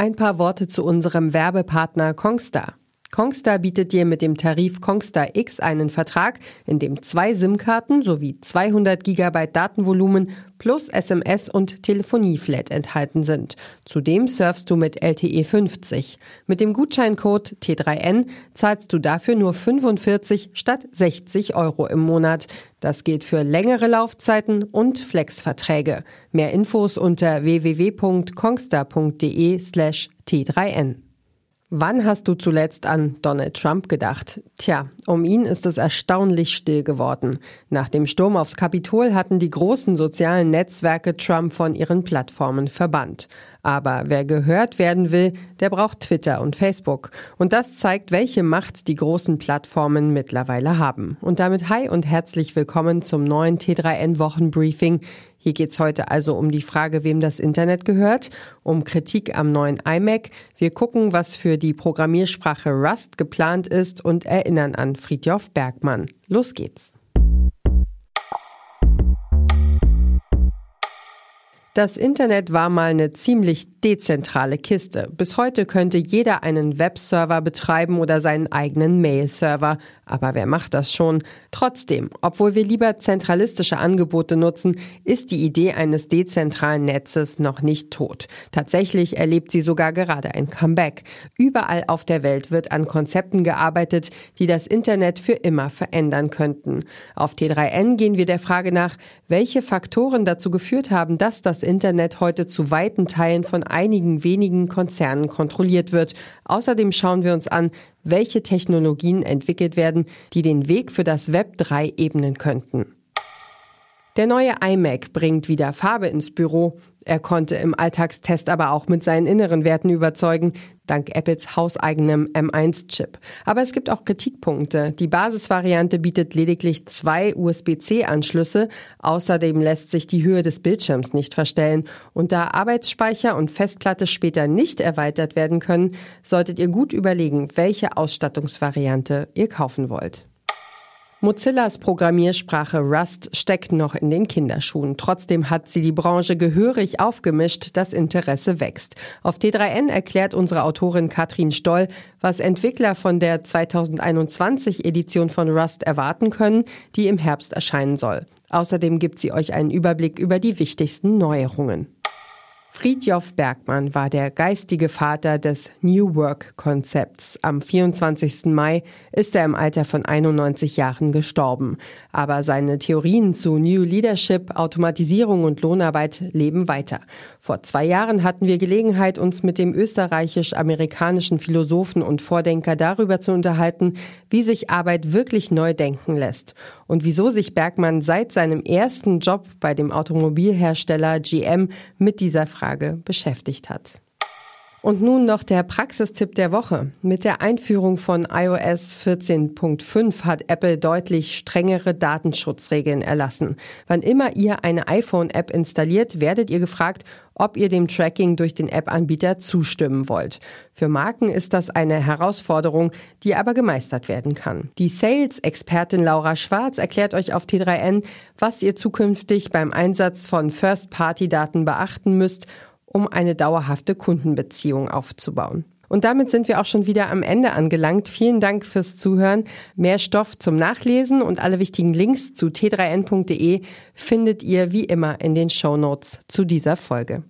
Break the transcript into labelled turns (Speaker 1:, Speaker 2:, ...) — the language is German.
Speaker 1: Ein paar Worte zu unserem Werbepartner Kongstar. Kongstar bietet dir mit dem Tarif Kongstar X einen Vertrag, in dem zwei SIM-Karten sowie 200 GB Datenvolumen plus SMS und Telefonieflat enthalten sind. Zudem surfst du mit LTE 50. Mit dem Gutscheincode T3N zahlst du dafür nur 45 statt 60 Euro im Monat. Das gilt für längere Laufzeiten und Flexverträge. Mehr Infos unter www.kongstar.de slash T3N. Wann hast du zuletzt an Donald Trump gedacht? Tja, um ihn ist es erstaunlich still geworden. Nach dem Sturm aufs Kapitol hatten die großen sozialen Netzwerke Trump von ihren Plattformen verbannt. Aber wer gehört werden will, der braucht Twitter und Facebook. Und das zeigt, welche Macht die großen Plattformen mittlerweile haben. Und damit hi und herzlich willkommen zum neuen T3N Wochenbriefing. Hier geht's heute also um die Frage, wem das Internet gehört, um Kritik am neuen iMac. Wir gucken, was für die Programmiersprache Rust geplant ist und erinnern an Friedjof Bergmann. Los geht's. Das Internet war mal eine ziemlich dezentrale Kiste. Bis heute könnte jeder einen Webserver betreiben oder seinen eigenen Mail-Server. Aber wer macht das schon? Trotzdem, obwohl wir lieber zentralistische Angebote nutzen, ist die Idee eines dezentralen Netzes noch nicht tot. Tatsächlich erlebt sie sogar gerade ein Comeback. Überall auf der Welt wird an Konzepten gearbeitet, die das Internet für immer verändern könnten. Auf T3N gehen wir der Frage nach, welche Faktoren dazu geführt haben, dass das Internet heute zu weiten Teilen von einigen wenigen Konzernen kontrolliert wird. Außerdem schauen wir uns an, welche Technologien entwickelt werden, die den Weg für das Web 3 ebnen könnten. Der neue iMac bringt wieder Farbe ins Büro. Er konnte im Alltagstest aber auch mit seinen inneren Werten überzeugen, dank Apples hauseigenem M1-Chip. Aber es gibt auch Kritikpunkte. Die Basisvariante bietet lediglich zwei USB-C-Anschlüsse. Außerdem lässt sich die Höhe des Bildschirms nicht verstellen. Und da Arbeitsspeicher und Festplatte später nicht erweitert werden können, solltet ihr gut überlegen, welche Ausstattungsvariante ihr kaufen wollt. Mozillas Programmiersprache Rust steckt noch in den Kinderschuhen. Trotzdem hat sie die Branche gehörig aufgemischt, das Interesse wächst. Auf T3N erklärt unsere Autorin Katrin Stoll, was Entwickler von der 2021 Edition von Rust erwarten können, die im Herbst erscheinen soll. Außerdem gibt sie euch einen Überblick über die wichtigsten Neuerungen. Friedjof Bergmann war der geistige Vater des New Work Konzepts. Am 24. Mai ist er im Alter von 91 Jahren gestorben. Aber seine Theorien zu New Leadership, Automatisierung und Lohnarbeit leben weiter. Vor zwei Jahren hatten wir Gelegenheit, uns mit dem österreichisch-amerikanischen Philosophen und Vordenker darüber zu unterhalten, wie sich Arbeit wirklich neu denken lässt und wieso sich Bergmann seit seinem ersten Job bei dem Automobilhersteller GM mit dieser Frage Frage beschäftigt hat. Und nun noch der Praxistipp der Woche. Mit der Einführung von iOS 14.5 hat Apple deutlich strengere Datenschutzregeln erlassen. Wann immer ihr eine iPhone-App installiert, werdet ihr gefragt, ob ihr dem Tracking durch den App-Anbieter zustimmen wollt. Für Marken ist das eine Herausforderung, die aber gemeistert werden kann. Die Sales-Expertin Laura Schwarz erklärt euch auf T3N, was ihr zukünftig beim Einsatz von First-Party-Daten beachten müsst, um eine dauerhafte Kundenbeziehung aufzubauen. Und damit sind wir auch schon wieder am Ende angelangt. Vielen Dank fürs Zuhören. Mehr Stoff zum Nachlesen und alle wichtigen Links zu t3n.de findet ihr wie immer in den Show Notes zu dieser Folge.